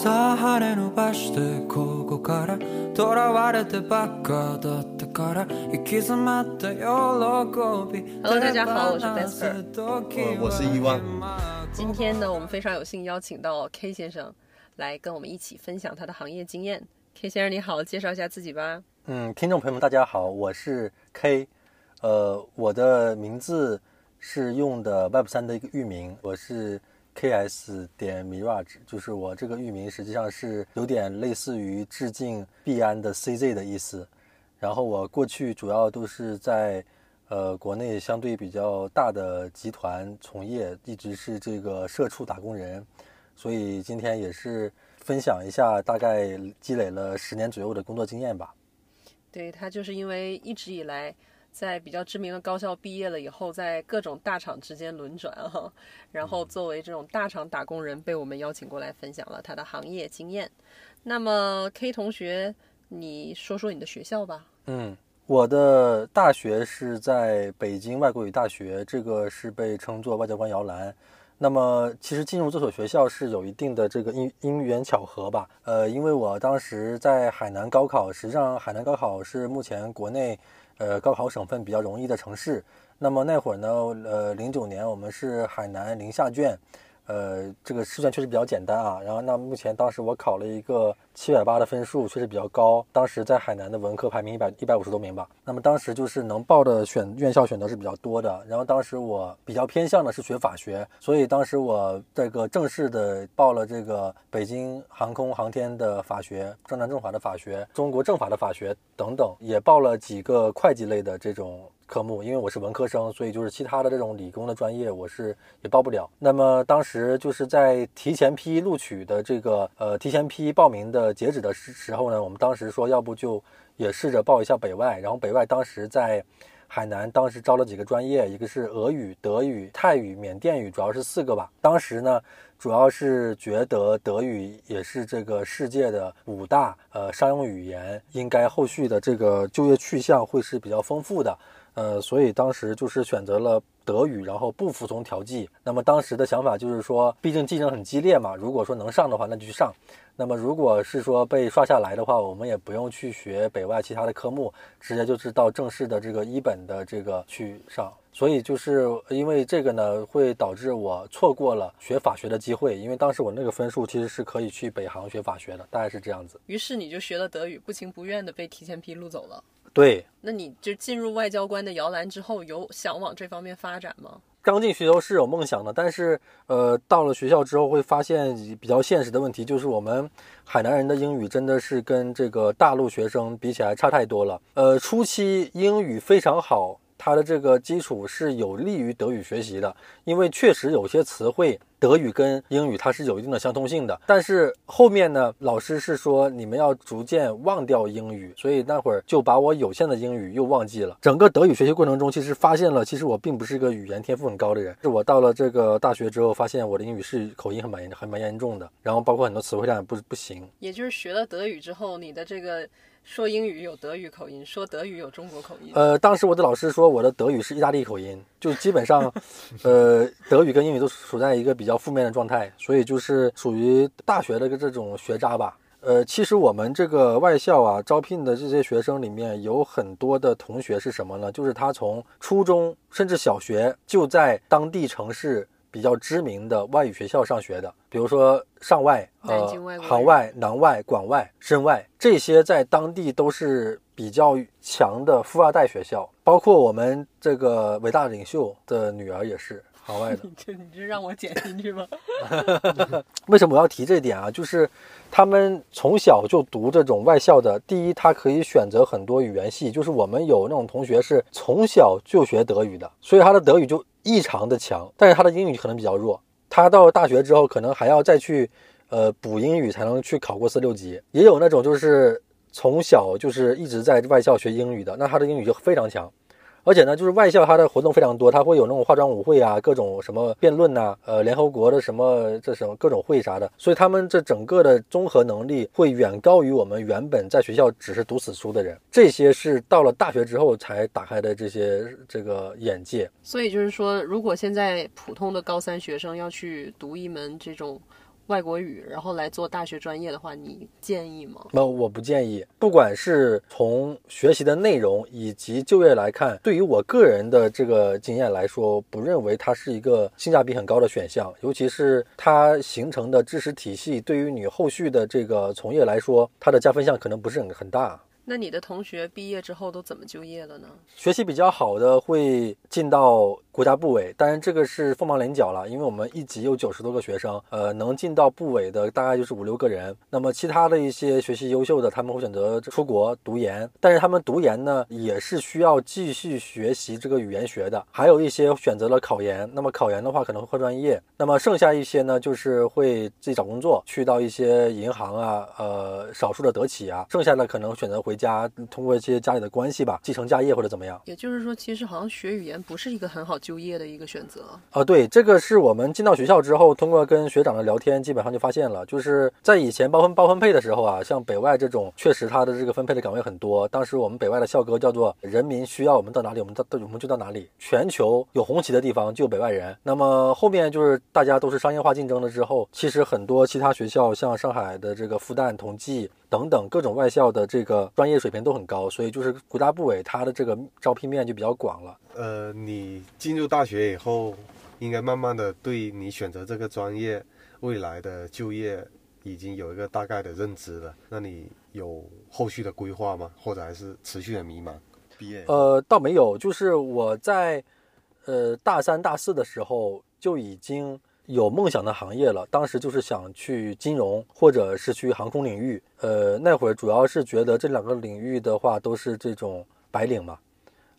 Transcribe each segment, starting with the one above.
さあ羽伸ばしてここから囚われてばっかだったから行き詰まった喜び Hello，大家好我是 Vesper 呃我是伊万今天呢，我们非常有幸邀请到 K 先生来跟我们一起分享他的行业经验。K 先生你好，介绍一下自己吧。嗯，听众朋友们，大家好，我是 K，呃，我的名字是用的 Web 三的一个域名，我是 KS 点 Mirage，就是我这个域名实际上是有点类似于致敬币安的 CZ 的意思。然后我过去主要都是在呃国内相对比较大的集团从业，一直是这个社畜打工人，所以今天也是分享一下大概积累了十年左右的工作经验吧。对他就是因为一直以来在比较知名的高校毕业了以后，在各种大厂之间轮转哈，然后作为这种大厂打工人，被我们邀请过来分享了他的行业经验。那么 K 同学，你说说你的学校吧。嗯，我的大学是在北京外国语大学，这个是被称作外交官摇篮。那么，其实进入这所学校是有一定的这个因因缘巧合吧。呃，因为我当时在海南高考，实际上海南高考是目前国内呃高考省份比较容易的城市。那么那会儿呢，呃，零九年我们是海南临夏卷，呃，这个试卷确实比较简单啊。然后那目前当时我考了一个七百八的分数，确实比较高。当时在海南的文科排名一百一百五十多名吧。那么当时就是能报的选院校选择是比较多的。然后当时我比较偏向的是学法学，所以当时我这个正式的报了这个北京航空航天的法学、政南政法的法学、中国政法的法学等等，也报了几个会计类的这种。科目，因为我是文科生，所以就是其他的这种理工的专业我是也报不了。那么当时就是在提前批录取的这个呃提前批报名的截止的时时候呢，我们当时说要不就也试着报一下北外。然后北外当时在海南，当时招了几个专业，一个是俄语、德语、泰语、缅甸语，主要是四个吧。当时呢，主要是觉得德语也是这个世界的五大呃商用语言，应该后续的这个就业去向会是比较丰富的。呃，所以当时就是选择了德语，然后不服从调剂。那么当时的想法就是说，毕竟竞争很激烈嘛，如果说能上的话，那就去上。那么如果是说被刷下来的话，我们也不用去学北外其他的科目，直接就是到正式的这个一本的这个去上。所以就是因为这个呢，会导致我错过了学法学的机会。因为当时我那个分数其实是可以去北航学法学的，大概是这样子。于是你就学了德语，不情不愿的被提前批录走了。对，那你就进入外交官的摇篮之后，有想往这方面发展吗？刚进学校是有梦想的，但是呃，到了学校之后会发现比较现实的问题，就是我们海南人的英语真的是跟这个大陆学生比起来差太多了。呃，初期英语非常好。它的这个基础是有利于德语学习的，因为确实有些词汇德语跟英语它是有一定的相通性的。但是后面呢，老师是说你们要逐渐忘掉英语，所以那会儿就把我有限的英语又忘记了。整个德语学习过程中，其实发现了，其实我并不是一个语言天赋很高的人。是我到了这个大学之后，发现我的英语是口音很蛮严很蛮严重的，然后包括很多词汇量也不不行。也就是学了德语之后，你的这个。说英语有德语口音，说德语有中国口音。呃，当时我的老师说我的德语是意大利口音，就基本上，呃，德语跟英语都处在一个比较负面的状态，所以就是属于大学的个这种学渣吧。呃，其实我们这个外校啊，招聘的这些学生里面有很多的同学是什么呢？就是他从初中甚至小学就在当地城市。比较知名的外语学校上学的，比如说上外、呃杭外、南外、广外、深外，这些在当地都是比较强的富二代学校。包括我们这个伟大领袖的女儿也是杭外的。你这你这让我剪进去吗？为什么我要提这点啊？就是他们从小就读这种外校的，第一，他可以选择很多语言系。就是我们有那种同学是从小就学德语的，所以他的德语就。异常的强，但是他的英语可能比较弱。他到大学之后，可能还要再去，呃，补英语才能去考过四六级。也有那种就是从小就是一直在外校学英语的，那他的英语就非常强。而且呢，就是外校它的活动非常多，它会有那种化妆舞会啊，各种什么辩论呐，呃，联合国的什么这什么各种会啥的，所以他们这整个的综合能力会远高于我们原本在学校只是读死书的人。这些是到了大学之后才打开的这些这个眼界。所以就是说，如果现在普通的高三学生要去读一门这种外国语，然后来做大学专业的话，你建议吗？那我不建议。不管是从学习的内容以及就业来看，对于我个人的这个经验来说，不认为它是一个性价比很高的选项。尤其是它形成的知识体系，对于你后续的这个从业来说，它的加分项可能不是很很大。那你的同学毕业之后都怎么就业了呢？学习比较好的会进到国家部委，当然这个是凤毛麟角了，因为我们一级有九十多个学生，呃，能进到部委的大概就是五六个人。那么其他的一些学习优秀的，他们会选择出国读研，但是他们读研呢，也是需要继续学习这个语言学的。还有一些选择了考研，那么考研的话可能会换专业。那么剩下一些呢，就是会自己找工作，去到一些银行啊，呃，少数的德企啊，剩下的可能选择回家，通过一些家里的关系吧，继承家业或者怎么样。也就是说，其实好像学语言不是一个很好就业的一个选择。啊，对，这个是我们进到学校之后，通过跟学长的聊天，基本上就发现了，就是在以前包分包分配的时候啊，像北外这种，确实它的这个分配的岗位很多。当时我们北外的校歌叫做“人民需要我们到哪里，我们到我们就到哪里”。全球有红旗的地方就有北外人。那么后面就是大家都是商业化竞争了之后，其实很多其他学校，像上海的这个复旦、同济等等各种外校的这个专业水平都很高，所以就是国家部委它的这个招聘面就比较广了。呃，你进入大学以后，应该慢慢的对你选择这个专业未来的就业已经有一个大概的认知了。那你有后续的规划吗？或者还是持续的迷茫？毕业呃，倒没有，就是我在呃大三、大四的时候就已经有梦想的行业了。当时就是想去金融，或者是去航空领域。呃，那会儿主要是觉得这两个领域的话都是这种白领嘛。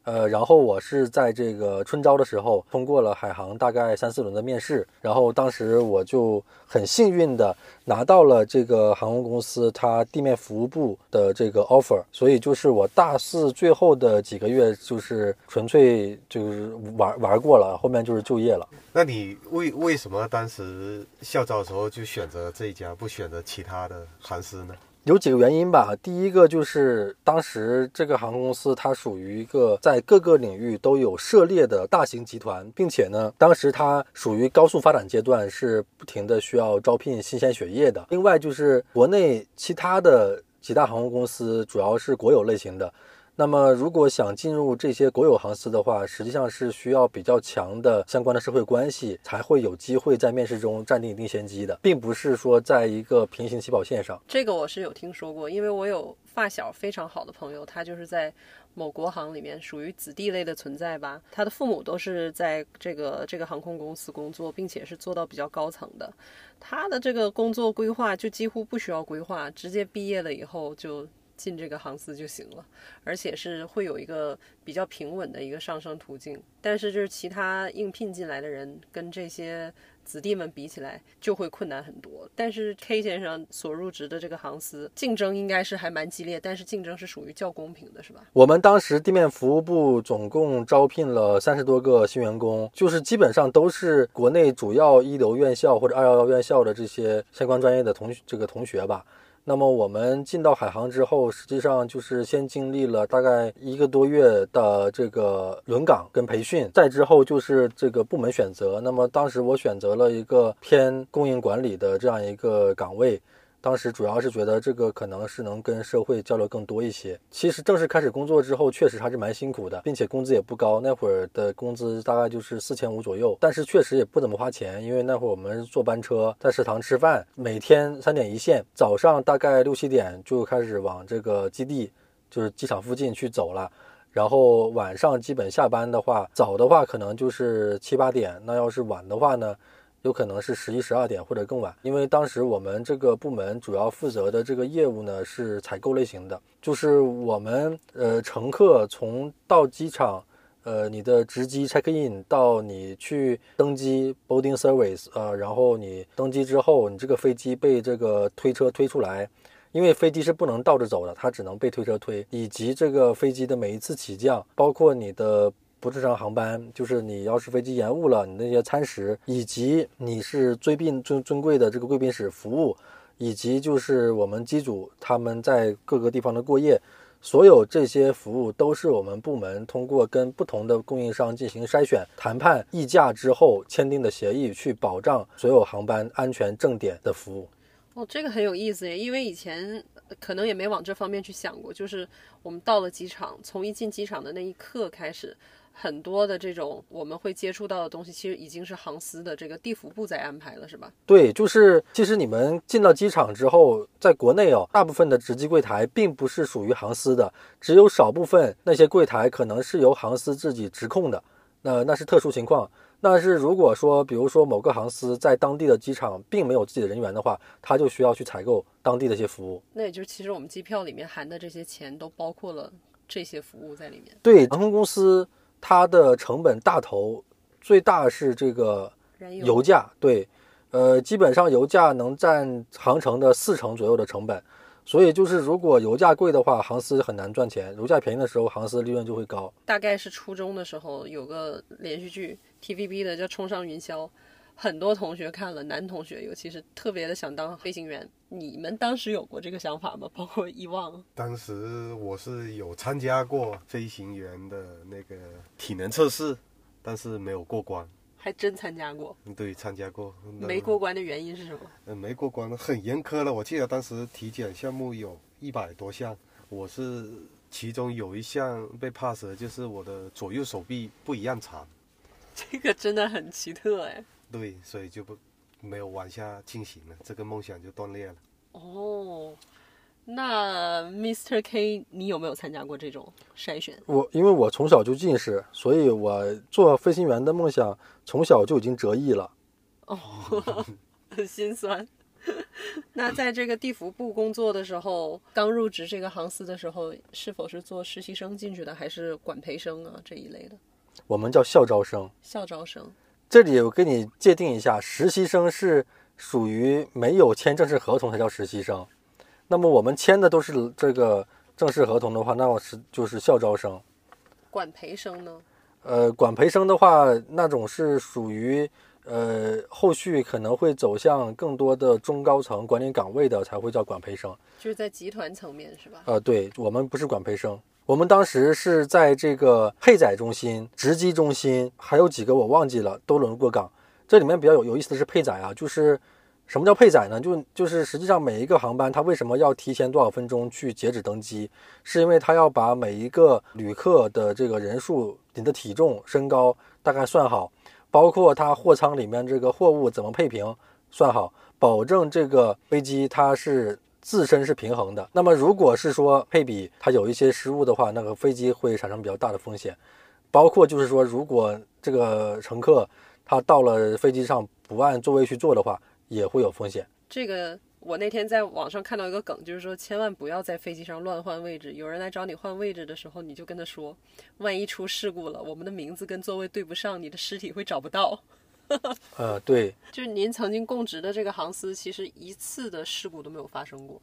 呃，然后我是在这个春招的时候通过了海航大概三四轮的面试，然后当时我就很幸运的拿到了这个航空公司它地面服务部的这个 offer，所以就是我大四最后的几个月就是纯粹就是玩玩过了，后面就是就业了。那你为为什么当时校招的时候就选择这一家，不选择其他的航司呢？有几个原因吧。第一个就是当时这个航空公司它属于一个在各个领域都有涉猎的大型集团，并且呢，当时它属于高速发展阶段，是不停的需要招聘新鲜血液的。另外就是国内其他的几大航空公司主要是国有类型的。那么，如果想进入这些国有航司的话，实际上是需要比较强的相关的社会关系，才会有机会在面试中占定一定先机的，并不是说在一个平行起跑线上。这个我是有听说过，因为我有发小非常好的朋友，他就是在某国航里面属于子弟类的存在吧，他的父母都是在这个这个航空公司工作，并且是做到比较高层的，他的这个工作规划就几乎不需要规划，直接毕业了以后就。进这个航司就行了，而且是会有一个比较平稳的一个上升途径。但是就是其他应聘进来的人跟这些子弟们比起来，就会困难很多。但是 K 先生所入职的这个航司竞争应该是还蛮激烈，但是竞争是属于较公平的，是吧？我们当时地面服务部总共招聘了三十多个新员工，就是基本上都是国内主要一流院校或者二幺幺院校的这些相关专业的同这个同学吧。那么我们进到海航之后，实际上就是先经历了大概一个多月的这个轮岗跟培训，再之后就是这个部门选择。那么当时我选择了一个偏供应管理的这样一个岗位。当时主要是觉得这个可能是能跟社会交流更多一些。其实正式开始工作之后，确实还是蛮辛苦的，并且工资也不高。那会儿的工资大概就是四千五左右，但是确实也不怎么花钱，因为那会儿我们坐班车，在食堂吃饭，每天三点一线，早上大概六七点就开始往这个基地，就是机场附近去走了。然后晚上基本下班的话，早的话可能就是七八点，那要是晚的话呢？有可能是十一、十二点或者更晚，因为当时我们这个部门主要负责的这个业务呢是采购类型的，就是我们呃乘客从到机场，呃你的值机 check in 到你去登机 boarding service 啊，然后你登机之后，你这个飞机被这个推车推出来，因为飞机是不能倒着走的，它只能被推车推，以及这个飞机的每一次起降，包括你的。不正常航班，就是你要是飞机延误了，你那些餐食，以及你是尊宾尊尊贵的这个贵宾室服务，以及就是我们机组他们在各个地方的过夜，所有这些服务都是我们部门通过跟不同的供应商进行筛选、谈判、议价之后签订的协议，去保障所有航班安全正点的服务。哦，这个很有意思耶，因为以前可能也没往这方面去想过，就是我们到了机场，从一进机场的那一刻开始，很多的这种我们会接触到的东西，其实已经是航司的这个地服部在安排了，是吧？对，就是其实你们进到机场之后，在国内哦，大部分的值机柜台并不是属于航司的，只有少部分那些柜台可能是由航司自己直控的，那那是特殊情况。但是如果说，比如说某个航司在当地的机场并没有自己的人员的话，他就需要去采购当地的一些服务。那也就是其实我们机票里面含的这些钱都包括了这些服务在里面。对，航空公司它的成本大头最大是这个油价，对，呃，基本上油价能占航程的四成左右的成本。所以就是，如果油价贵的话，航司很难赚钱；油价便宜的时候，航司利润就会高。大概是初中的时候有个连续剧 TVB 的叫《冲上云霄》，很多同学看了，男同学尤其是特别的想当飞行员。你们当时有过这个想法吗？包括遗忘。当时我是有参加过飞行员的那个体能测试，但是没有过关。还真参加过，对，参加过，没过关的原因是什么？嗯，没过关，很严苛了。我记得当时体检项目有一百多项，我是其中有一项被 pass 的，就是我的左右手臂不一样长。这个真的很奇特哎。对，所以就不没有往下进行了，这个梦想就断裂了。哦，那 Mr. K，你有没有参加过这种筛选？我因为我从小就近视，所以我做飞行员的梦想从小就已经折翼了。哦，很 心酸。那在这个地服部工作的时候，刚入职这个航司的时候，是否是做实习生进去的，还是管培生啊这一类的我们叫校招生。校招生？这里我给你界定一下，实习生是属于没有签正式合同才叫实习生。那么我们签的都是这个正式合同的话，那我是就是校招生。管培生呢？呃，管培生的话，那种是属于呃后续可能会走向更多的中高层管理岗位的，才会叫管培生。就是在集团层面是吧？呃，对我们不是管培生，我们当时是在这个配载中心、值机中心，还有几个我忘记了，都轮过岗。这里面比较有有意思的是配载啊，就是什么叫配载呢？就就是实际上每一个航班它为什么要提前多少分钟去截止登机，是因为它要把每一个旅客的这个人数、你的体重、身高大概算好，包括它货舱里面这个货物怎么配平算好，保证这个飞机它是自身是平衡的。那么如果是说配比它有一些失误的话，那个飞机会产生比较大的风险。包括就是说，如果这个乘客他到了飞机上不按座位去坐的话，也会有风险。这个我那天在网上看到一个梗，就是说千万不要在飞机上乱换位置。有人来找你换位置的时候，你就跟他说，万一出事故了，我们的名字跟座位对不上，你的尸体会找不到。呃，对，就是您曾经供职的这个航司，其实一次的事故都没有发生过。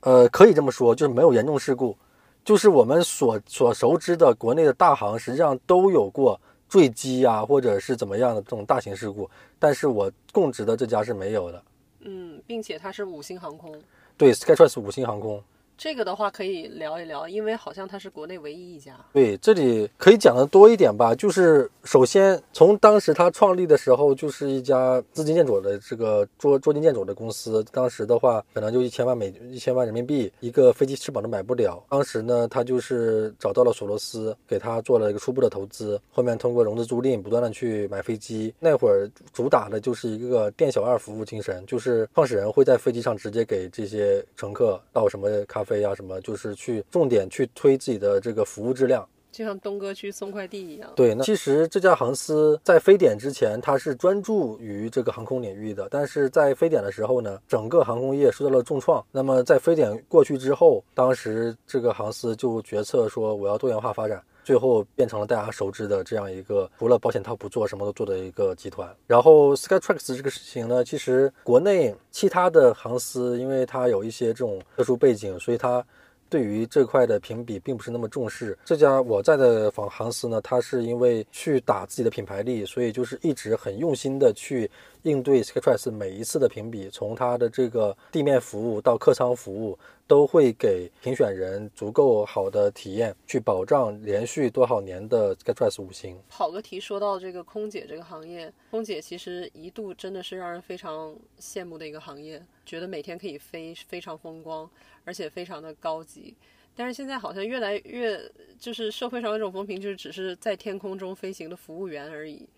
呃，可以这么说，就是没有严重事故，就是我们所所熟知的国内的大航，实际上都有过坠机啊，或者是怎么样的这种大型事故，但是我供职的这家是没有的。嗯，并且它是五星航空，对，Skytrans 五星航空。这个的话可以聊一聊，因为好像它是国内唯一一家。对，这里可以讲的多一点吧。就是首先从当时它创立的时候，就是一家资金建筑的这个捉捉襟见肘的公司。当时的话，可能就一千万美一千万人民币，一个飞机翅膀都买不了。当时呢，他就是找到了索罗斯，给他做了一个初步的投资。后面通过融资租赁，不断的去买飞机。那会儿主打的就是一个店小二服务精神，就是创始人会在飞机上直接给这些乘客倒什么咖啡啡啊什么，就是去重点去推自己的这个服务质量。就像东哥去送快递一样。对，那其实这家航司在非典之前，它是专注于这个航空领域的，但是在非典的时候呢，整个航空业受到了重创。那么在非典过去之后，当时这个航司就决策说我要多元化发展。最后变成了大家熟知的这样一个除了保险套不做什么都做的一个集团。然后 Skytrax 这个事情呢，其实国内其他的航司，因为它有一些这种特殊背景，所以它对于这块的评比并不是那么重视。这家我在的仿航司呢，它是因为去打自己的品牌力，所以就是一直很用心的去应对 Skytrax 每一次的评比，从它的这个地面服务到客舱服务，都会给评选人足够好的体验，去保障连续多少年的 Skytrax 五星。跑个题，说到这个空姐这个行业，空姐其实一度真的是让人非常羡慕的一个行业，觉得每天可以飞，非常风光，而且非常的高级。但是现在好像越来越，就是社会上有一种风评，就是只是在天空中飞行的服务员而已。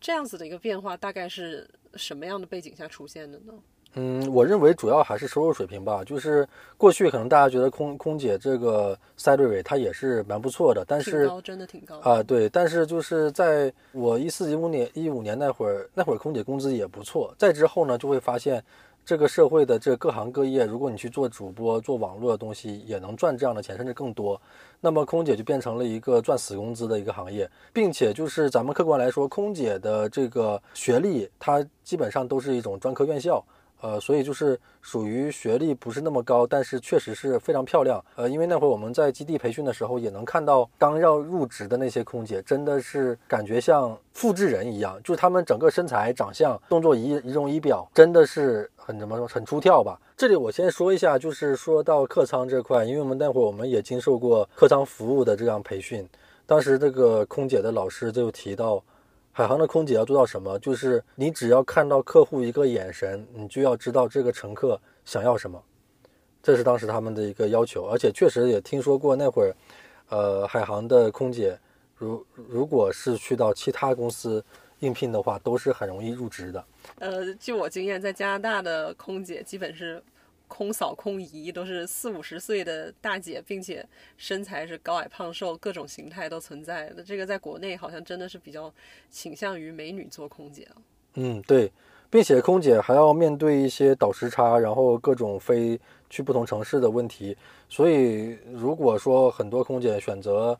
这样子的一个变化，大概是什么样的背景下出现的呢？嗯，我认为主要还是收入水平吧。就是过去可能大家觉得空空姐这个 salary 它也是蛮不错的，但是高真的挺高啊，对。但是就是在我一四一五年一五年那会儿，那会儿空姐工资也不错。再之后呢，就会发现。这个社会的这各行各业，如果你去做主播、做网络的东西，也能赚这样的钱，甚至更多。那么空姐就变成了一个赚死工资的一个行业，并且就是咱们客观来说，空姐的这个学历，它基本上都是一种专科院校。呃，所以就是属于学历不是那么高，但是确实是非常漂亮。呃，因为那会儿我们在基地培训的时候，也能看到刚要入职的那些空姐，真的是感觉像复制人一样，就是他们整个身材、长相、动作仪仪容仪表，真的是很怎么说，很出挑吧。这里我先说一下，就是说到客舱这块，因为我们那会儿我们也经受过客舱服务的这样培训，当时这个空姐的老师就提到。海航的空姐要做到什么？就是你只要看到客户一个眼神，你就要知道这个乘客想要什么。这是当时他们的一个要求，而且确实也听说过那会儿，呃，海航的空姐，如如果是去到其他公司应聘的话，都是很容易入职的。呃，据我经验，在加拿大的空姐基本是。空嫂、空姨都是四五十岁的大姐，并且身材是高矮胖瘦，各种形态都存在的。这个在国内好像真的是比较倾向于美女做空姐嗯，对，并且空姐还要面对一些倒时差，然后各种飞去不同城市的问题。所以，如果说很多空姐选择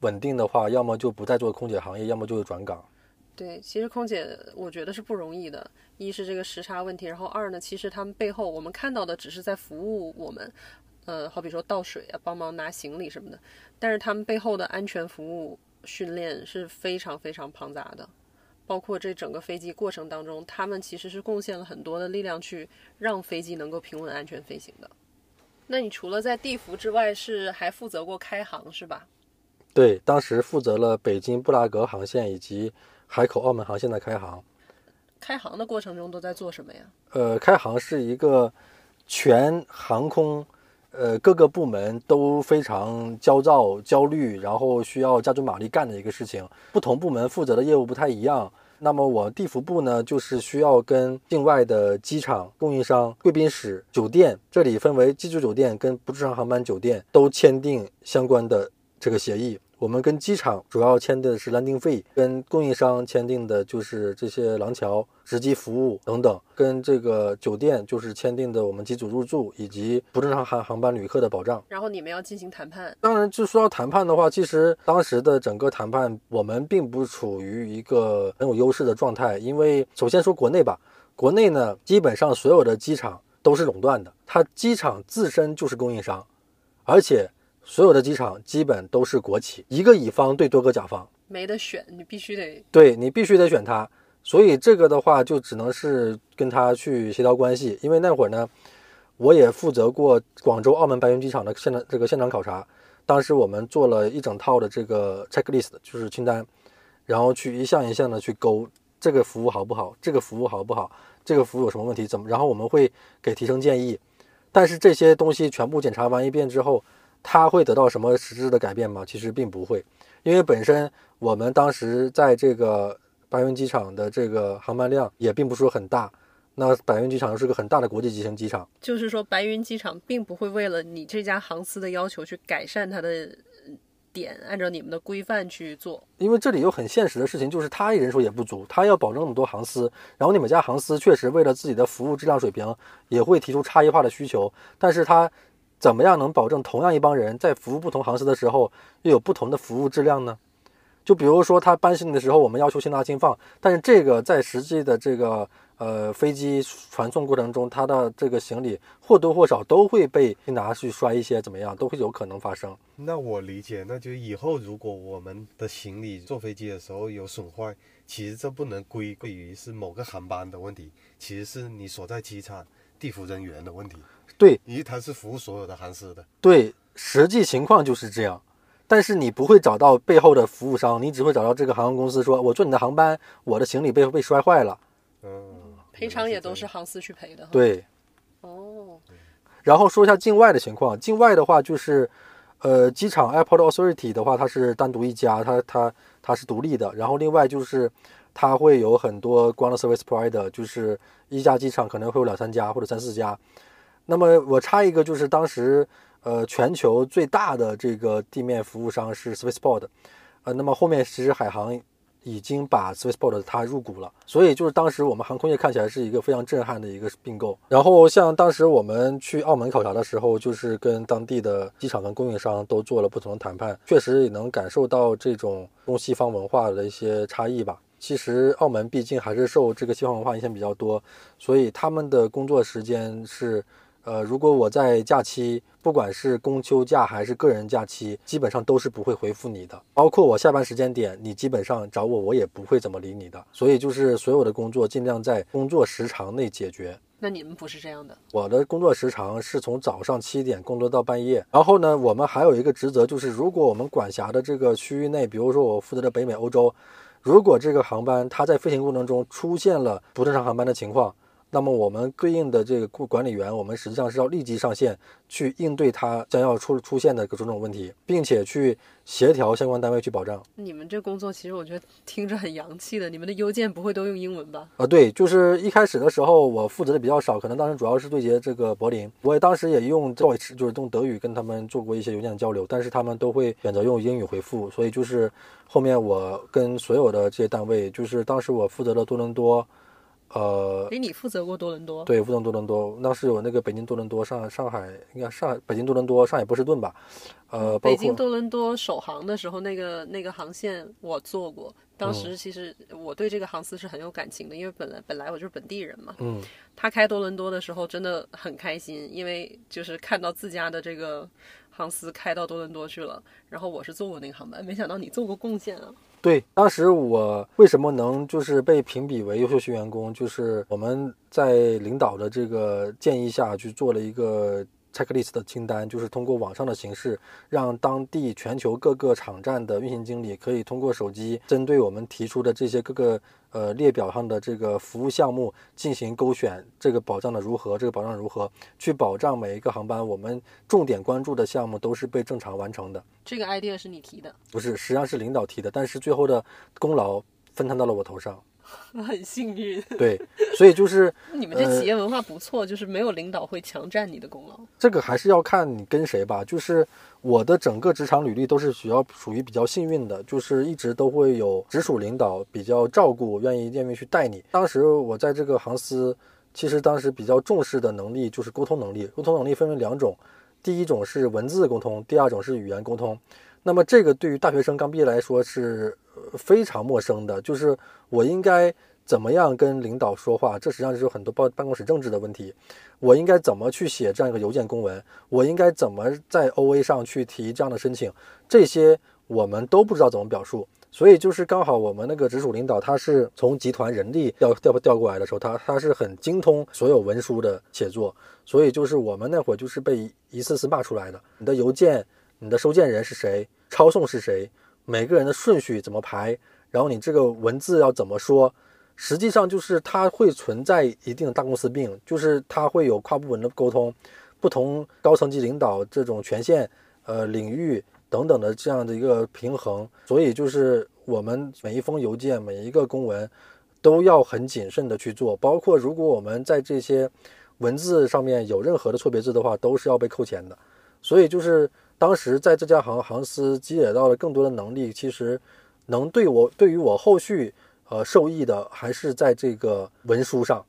稳定的话，要么就不再做空姐行业，要么就是转岗。对，其实空姐我觉得是不容易的。一是这个时差问题，然后二呢，其实他们背后我们看到的只是在服务我们，呃，好比说倒水啊，帮忙拿行李什么的。但是他们背后的安全服务训练是非常非常庞杂的，包括这整个飞机过程当中，他们其实是贡献了很多的力量去让飞机能够平稳安全飞行的。那你除了在地服之外，是还负责过开航是吧？对，当时负责了北京布拉格航线以及。海口、澳门航线的开航，开航的过程中都在做什么呀？呃，开航是一个全航空，呃，各个部门都非常焦躁、焦虑，然后需要加足马力干的一个事情。不同部门负责的业务不太一样。那么我地服部呢，就是需要跟境外的机场、供应商、贵宾室、酒店，这里分为机组酒店跟不正常航班酒店，都签订相关的这个协议。我们跟机场主要签的是 landing fee，跟供应商签订的就是这些廊桥、值机服务等等，跟这个酒店就是签订的我们机组入住以及不正常航航班旅客的保障。然后你们要进行谈判。当然，就说到谈判的话，其实当时的整个谈判我们并不处于一个很有优势的状态，因为首先说国内吧，国内呢基本上所有的机场都是垄断的，它机场自身就是供应商，而且。所有的机场基本都是国企，一个乙方对多个甲方，没得选，你必须得对你必须得选他，所以这个的话就只能是跟他去协调关系。因为那会儿呢，我也负责过广州、澳门白云机场的现场这个现场考察，当时我们做了一整套的这个 checklist，就是清单，然后去一项一项的去勾这个服务好不好，这个服务好不好，这个服务有什么问题，怎么，然后我们会给提升建议。但是这些东西全部检查完一遍之后。它会得到什么实质的改变吗？其实并不会，因为本身我们当时在这个白云机场的这个航班量也并不是说很大。那白云机场又是个很大的国际级型机场，就是说白云机场并不会为了你这家航司的要求去改善它的点，按照你们的规范去做。因为这里有很现实的事情，就是他人数也不足，他要保证那么多航司，然后你们家航司确实为了自己的服务质量水平也会提出差异化的需求，但是他。怎么样能保证同样一帮人在服务不同航司的时候又有不同的服务质量呢？就比如说他搬行李的时候，我们要求轻拿轻放，但是这个在实际的这个呃，飞机传送过程中，他的这个行李或多或少都会被拿去摔一些，怎么样，都会有可能发生。那我理解，那就以后如果我们的行李坐飞机的时候有损坏，其实这不能归归于是某个航班的问题，其实是你所在机场地服人员的问题，对因为他是服务所有的航司的。对，实际情况就是这样。但是你不会找到背后的服务商，你只会找到这个航空公司说，我坐你的航班，我的行李被被摔坏了。嗯，赔偿也都是航司去赔的。，对，哦，然后说一下境外的情况，境外的话就是，呃，机场 Airport Authority 的话，它是单独一家，它它它是独立的。然后另外就是，它会有很多 ground service provider，就是一家机场可能会有两三家或者三四家。那么我插一个，就是当时呃全球最大的这个地面服务商是 Swissport，呃，那么后面其实海航已经把 Swissport 它入股了，所以就是当时我们航空业看起来是一个非常震撼的一个并购。然后像当时我们去澳门考察的时候，就是跟当地的机场跟供应商都做了不同的谈判，确实也能感受到这种东西方文化的一些差异吧。其实澳门毕竟还是受这个西方文化影响比较多，所以他们的工作时间是，呃，如果我在假期，不管是公休假还是个人假期，基本上都是不会回复你的。包括我下班时间点，你基本上找我，我也不会怎么理你的。所以就是所有的工作尽量在工作时长内解决。那你们不是这样的。我的工作时长是从早上七点工作到半夜。然后呢，我们还有一个职责，就是如果我们管辖的这个区域内，比如说我负责的北美、欧洲，如果这个航班它在飞行过程中出现了不正常航班的情况，那么我们对应的这个管理员，我们实际上是要立即上线去应对它将要出出现的各种种问题，并且去协调相关单位去保障。你们这工作其实我觉得听着很洋气的，你们的邮件不会都用英文吧？啊，对，就是一开始的时候我负责的比较少，可能当时主要是对接这个柏林，我也当时也用 Deutsch，就是用德语跟他们做过一些邮件的交流，但是他们都会选择用英语回复，所以就是后面我跟所有的这些单位，就是当时我负责的多伦多，呃，诶，你负责过多伦多？对，负责多伦多，当时有那个北京多伦多、上上海，应该上海北京多伦多、上海波士顿吧，呃，北京多伦多首航的时候，那个那个航线我做过。当时其实我对这个航司是很有感情的，因为本来本来我就是本地人嘛。嗯，他开多伦多的时候真的很开心，因为就是看到自家的这个航司开到多伦多去了。然后我是坐过那个航班，没想到你做过贡献啊！对，当时我为什么能就是被评比为优秀新员工，就是我们在领导的这个建议下去做了一个 checklist 的清单，就是通过网上的形式，让当地全球各个场站的运行经理可以通过手机，针对我们提出的这些各个呃列表上的这个服务项目进行勾选，这个保障的如何，这个保障如何，去保障每一个航班我们重点关注的项目都是被正常完成的。这个 idea 是你提的，不是，实际上是领导提的，但是最后的功劳分摊到了我头上。很幸运。对，所以就是你们这企业文化不错，就是没有领导会强占你的功劳。这个还是要看你跟谁吧。就是我的整个职场履历都是比较属于比较幸运的，就是一直都会有直属领导比较照顾，愿意愿意去带你。当时我在这个航司，其实当时比较重视的能力就是沟通能力。沟通能力分为两种，第一种是文字沟通，第二种是语言沟通。那么这个对于大学生刚毕业来说是呃非常陌生的，就是我应该怎么样跟领导说话，这实际上就是很多办办公室政治的问题。我应该怎么去写这样一个邮件公文？我应该怎么在 OA 上去提这样的申请？这些我们都不知道怎么表述。所以就是刚好我们那个直属领导，他是从集团人力调调调过来的时候，他他是很精通所有文书的写作，所以就是我们那会儿就是被一次次骂出来的。你的邮件，你的收件人是谁？抄送是谁？每个人的顺序怎么排？然后你这个文字要怎么说？实际上就是它会存在一定的大公司病，就是它会有跨部门的沟通，不同高层级领导这种权限、呃领域等等的这样的一个平衡，所以就是我们每一封邮件、每一个公文都要很谨慎的去做，包括如果我们在这些文字上面有任何的错别字的话，都是要被扣钱的。所以就是当时在这家航航司积累到了更多的能力，其实能对我对于我后续呃受益的，还是在这个文书上，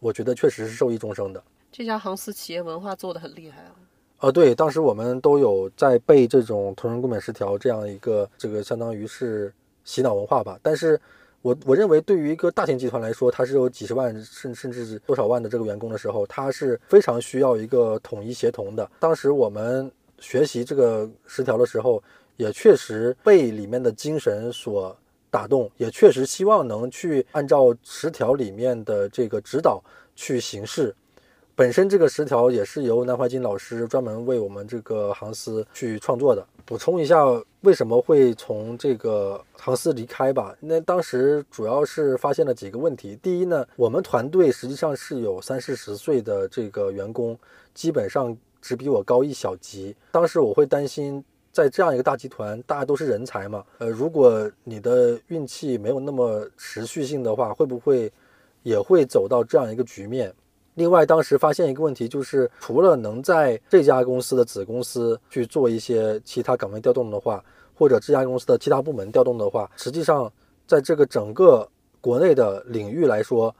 我觉得确实是受益终生的。这家航司企业文化做得很厉害啊！啊，对，当时我们都有在背这种同人共勉十条这样一个这个相当于是洗脑文化吧。但是我我认为对于一个大型集团来说，它是有几十万甚甚至多少万的这个员工的时候，它是非常需要一个统一协同的。当时我们学习这个十条的时候，也确实被里面的精神所打动，也确实希望能去按照十条里面的这个指导去行事。本身这个十条也是由南怀瑾老师专门为我们这个航司去创作的。补充一下，为什么会从这个航司离开吧？那当时主要是发现了几个问题。第一呢，我们团队实际上是有三四十岁的这个员工，基本上只比我高一小级。当时我会担心，在这样一个大集团，大家都是人才嘛，呃，如果你的运气没有那么持续性的话，会不会也会走到这样一个局面？另外，当时发现一个问题，就是除了能在这家公司的子公司去做一些其他岗位调动的话，或者这家公司的其他部门调动的话，实际上在这个整个国内的领域来说，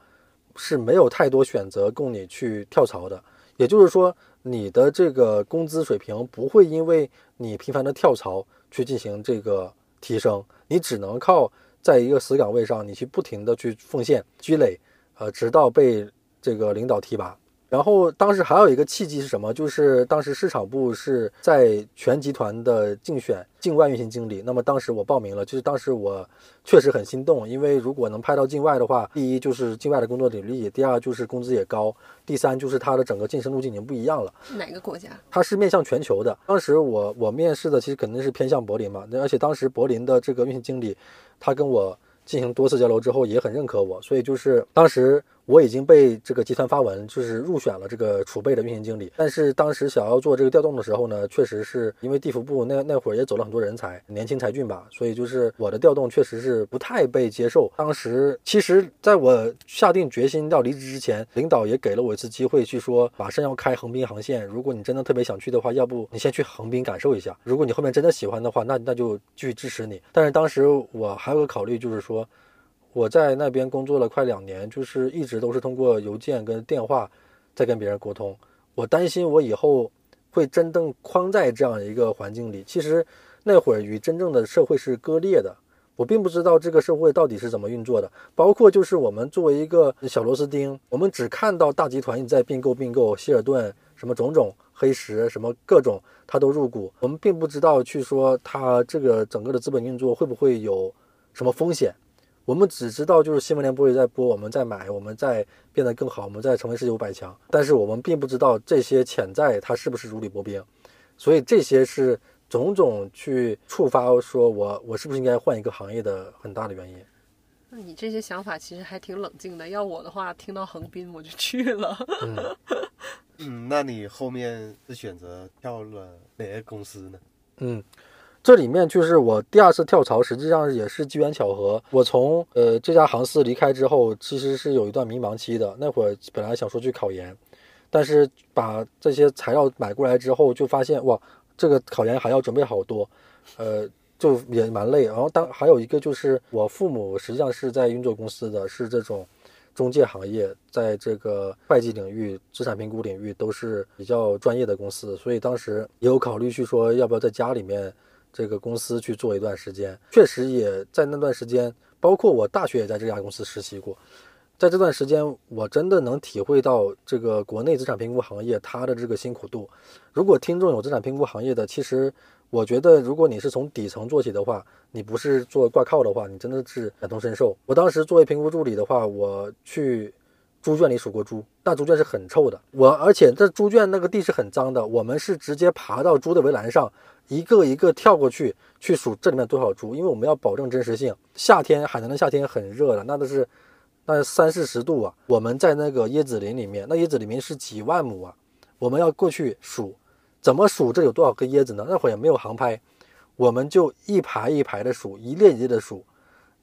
是没有太多选择供你去跳槽的。也就是说，你的这个工资水平不会因为你频繁的跳槽去进行这个提升，你只能靠在一个死岗位上，你去不停的去奉献积累，呃，直到被。这个领导提拔，然后当时还有一个契机是什么？就是当时市场部是在全集团的竞选境外运行经理，那么当时我报名了，就是当时我确实很心动，因为如果能派到境外的话，第一就是境外的工作履历，第二就是工资也高，第三就是它的整个晋升路径已经不一样了。哪个国家？它是面向全球的。当时我我面试的其实肯定是偏向柏林嘛，而且当时柏林的这个运行经理，他跟我进行多次交流之后也很认可我，所以就是当时。我已经被这个集团发文，就是入选了这个储备的运行经理。但是当时想要做这个调动的时候呢，确实是因为地服部那那会儿也走了很多人才，年轻才俊吧，所以就是我的调动确实是不太被接受。当时其实在我下定决心要离职之前，领导也给了我一次机会，去说马上要开横滨航线，如果你真的特别想去的话，要不你先去横滨感受一下。如果你后面真的喜欢的话，那那就继续支持你。但是当时我还有个考虑，就是说。我在那边工作了快两年，就是一直都是通过邮件跟电话在跟别人沟通。我担心我以后会真正框在这样一个环境里。其实那会儿与真正的社会是割裂的，我并不知道这个社会到底是怎么运作的。包括就是我们作为一个小螺丝钉，我们只看到大集团在并购并购，希尔顿什么种种黑石什么各种它都入股，我们并不知道去说它这个整个的资本运作会不会有什么风险。我们只知道，就是新闻联播也在播，我们在买，我们在变得更好，我们在成为世界五百强。但是我们并不知道这些潜在它是不是如履薄冰，所以这些是种种去触发说我我是不是应该换一个行业的很大的原因。那你这些想法其实还挺冷静的。要我的话，听到横滨我就去了。嗯，那你后面是选择跳了哪个公司呢？嗯。这里面就是我第二次跳槽，实际上也是机缘巧合。我从呃这家航司离开之后，其实是有一段迷茫期的。那会儿本来想说去考研，但是把这些材料买过来之后，就发现哇，这个考研还要准备好多，呃，就也蛮累。然后当还有一个就是我父母实际上是在运作公司的，是这种中介行业，在这个会计领域、资产评估领域都是比较专业的公司，所以当时也有考虑去说要不要在家里面。这个公司去做一段时间，确实也在那段时间，包括我大学也在这家公司实习过，在这段时间，我真的能体会到这个国内资产评估行业它的这个辛苦度。如果听众有资产评估行业的，其实我觉得，如果你是从底层做起的话，你不是做挂靠的话，你真的是感同身受。我当时作为评估助理的话，我去。猪圈里数过猪，那猪圈是很臭的。我而且这猪圈那个地是很脏的，我们是直接爬到猪的围栏上，一个一个跳过去去数这里面多少猪，因为我们要保证真实性。夏天海南的夏天很热的，那都是那三四十度啊。我们在那个椰子林里面，那椰子里面是几万亩啊，我们要过去数，怎么数这有多少个椰子呢？那会儿也没有航拍，我们就一排一排的数，一列一列的数，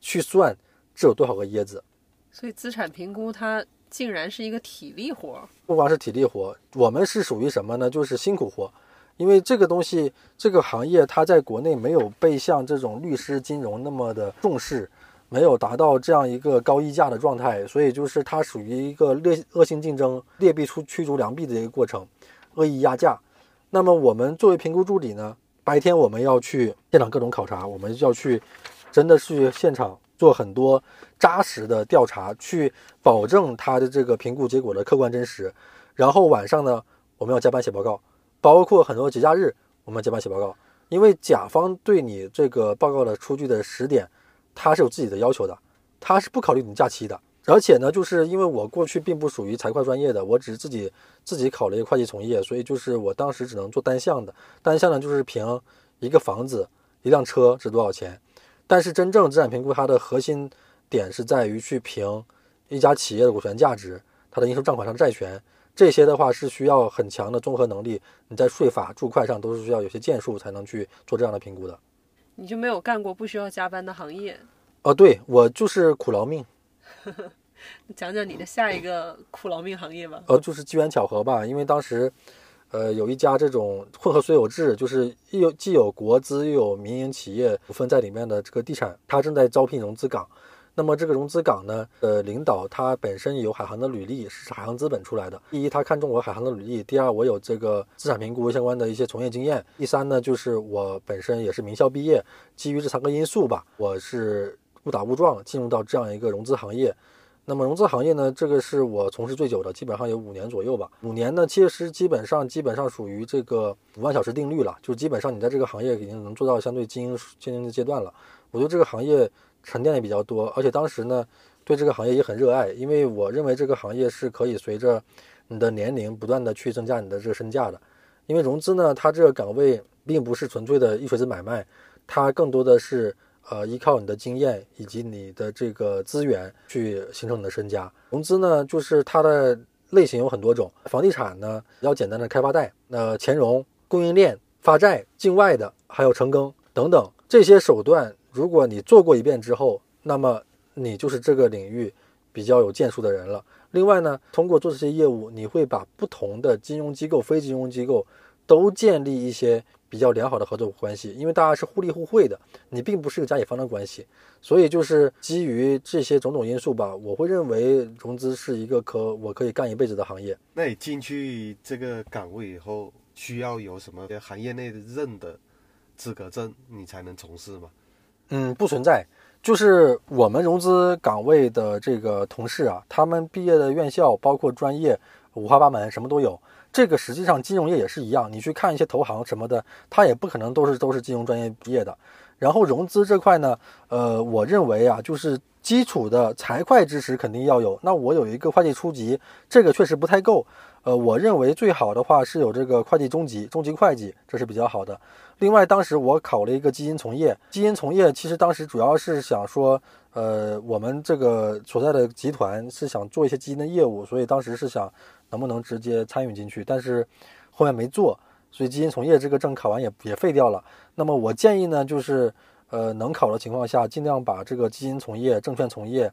去算这有多少个椰子。所以资产评估它。竟然是一个体力活，不光是体力活，我们是属于什么呢？就是辛苦活，因为这个东西，这个行业它在国内没有被像这种律师、金融那么的重视，没有达到这样一个高溢价的状态，所以就是它属于一个劣恶性竞争、劣币出驱逐良币的一个过程，恶意压价。那么我们作为评估助理呢，白天我们要去现场各种考察，我们要去真的去现场做很多扎实的调查，去保证它的这个评估结果的客观真实。然后晚上呢，我们要加班写报告，包括很多节假日，我们加班写报告，因为甲方对你这个报告的出具的时点，他是有自己的要求的，他是不考虑你假期的。而且呢，就是因为我过去并不属于财会专业的，我只是自己自己考了一个会计从业，所以就是我当时只能做单项的。单项呢，就是评一个房子、一辆车值多少钱。但是真正资产评估它的核心点是在于去评一家企业的股权价值、它的应收账款上的债权，这些的话是需要很强的综合能力。你在税法、注会上都是需要有些建树才能去做这样的评估的。你就没有干过不需要加班的行业？哦，对我就是苦劳命。讲讲你的下一个苦劳命行业吧。呃，就是机缘巧合吧，因为当时，呃，有一家这种混合所有制，就是有既有国资又有民营企业股份在里面的这个地产，它正在招聘融资岗。那么这个融资岗呢，呃，领导他本身有海航的履历，是海航资本出来的。第一，他看中我海航的履历；第二，我有这个资产评估相关的一些从业经验；第三呢，就是我本身也是名校毕业。基于这三个因素吧，我是误打误撞进入到这样一个融资行业。那么融资行业呢，这个是我从事最久的，基本上有五年左右吧。五年呢，其实基本上基本上属于这个五万小时定律了，就基本上你在这个行业已经能做到相对精英精英的阶段了。我对这个行业沉淀也比较多，而且当时呢，对这个行业也很热爱，因为我认为这个行业是可以随着你的年龄不断的去增加你的这个身价的。因为融资呢，它这个岗位并不是纯粹的一锤子买卖，它更多的是。呃，依靠你的经验以及你的这个资源去形成你的身家。融资呢，就是它的类型有很多种。房地产呢，比较简单的开发贷，那钱融、供应链、发债、境外的，还有成更等等这些手段，如果你做过一遍之后，那么你就是这个领域比较有建树的人了。另外呢，通过做这些业务，你会把不同的金融机构、非金融机构都建立一些。比较良好的合作关系，因为大家是互利互惠的，你并不是个甲乙方的关系，所以就是基于这些种种因素吧，我会认为融资是一个可我可以干一辈子的行业。那你进去这个岗位以后，需要有什么行业内认的资格证，你才能从事吗？嗯，不存在，就是我们融资岗位的这个同事啊，他们毕业的院校包括专业五花八门，什么都有。这个实际上金融业也是一样，你去看一些投行什么的，他也不可能都是都是金融专业毕业的。然后融资这块呢，呃，我认为啊，就是基础的财会知识肯定要有。那我有一个会计初级，这个确实不太够。呃，我认为最好的话是有这个会计中级，中级会计，这是比较好的。另外，当时我考了一个基金从业，基金从业其实当时主要是想说，呃，我们这个所在的集团是想做一些基金的业务，所以当时是想。能不能直接参与进去？但是后面没做，所以基金从业这个证考完也也废掉了。那么我建议呢，就是呃能考的情况下，尽量把这个基金从业、证券从业、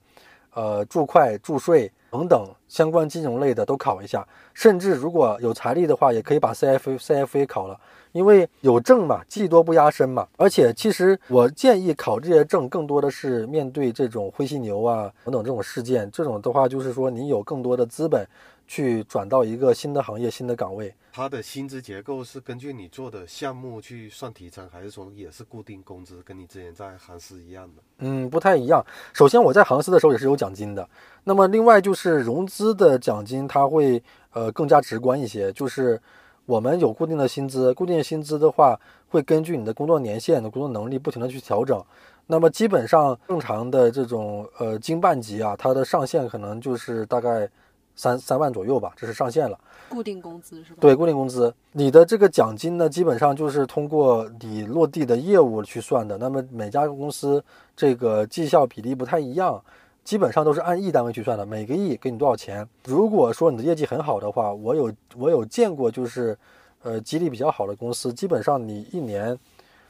呃注会、注税等等相关金融类的都考一下。甚至如果有财力的话，也可以把 C F C F A 考了，因为有证嘛，技多不压身嘛。而且其实我建议考这些证，更多的是面对这种灰犀牛啊等等这种事件，这种的话就是说你有更多的资本。去转到一个新的行业、新的岗位，他的薪资结构是根据你做的项目去算提成，还是说也是固定工资，跟你之前在航司一样的？嗯，不太一样。首先，我在航司的时候也是有奖金的。那么，另外就是融资的奖金，它会呃更加直观一些。就是我们有固定的薪资，固定薪资的话，会根据你的工作年限、的工作能力不停的去调整。那么，基本上正常的这种呃经办级啊，它的上限可能就是大概。三三万左右吧，这是上限了。固定工资是吧？对，固定工资。你的这个奖金呢，基本上就是通过你落地的业务去算的。那么每家公司这个绩效比例不太一样，基本上都是按亿单位去算的。每个亿给你多少钱？如果说你的业绩很好的话，我有我有见过，就是呃激励比较好的公司，基本上你一年